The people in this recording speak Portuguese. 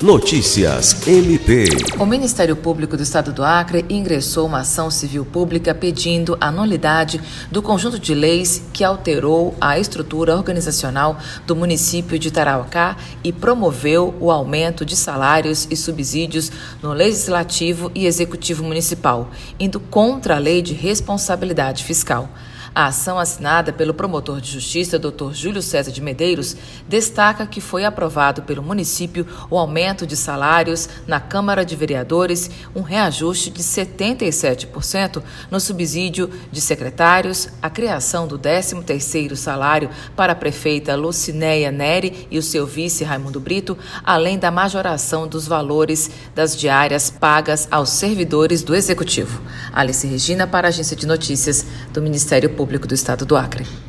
Notícias MP. O Ministério Público do Estado do Acre ingressou uma ação civil pública pedindo a nulidade do conjunto de leis que alterou a estrutura organizacional do município de Tarauacá e promoveu o aumento de salários e subsídios no Legislativo e Executivo Municipal, indo contra a Lei de Responsabilidade Fiscal. A ação assinada pelo promotor de justiça, Dr. Júlio César de Medeiros, destaca que foi aprovado pelo município o aumento de salários na Câmara de Vereadores, um reajuste de 77% no subsídio de secretários, a criação do 13º salário para a prefeita Lucinéia Neri e o seu vice Raimundo Brito, além da majoração dos valores das diárias pagas aos servidores do Executivo. Alice Regina para a Agência de Notícias do Ministério Público do Estado do Acre.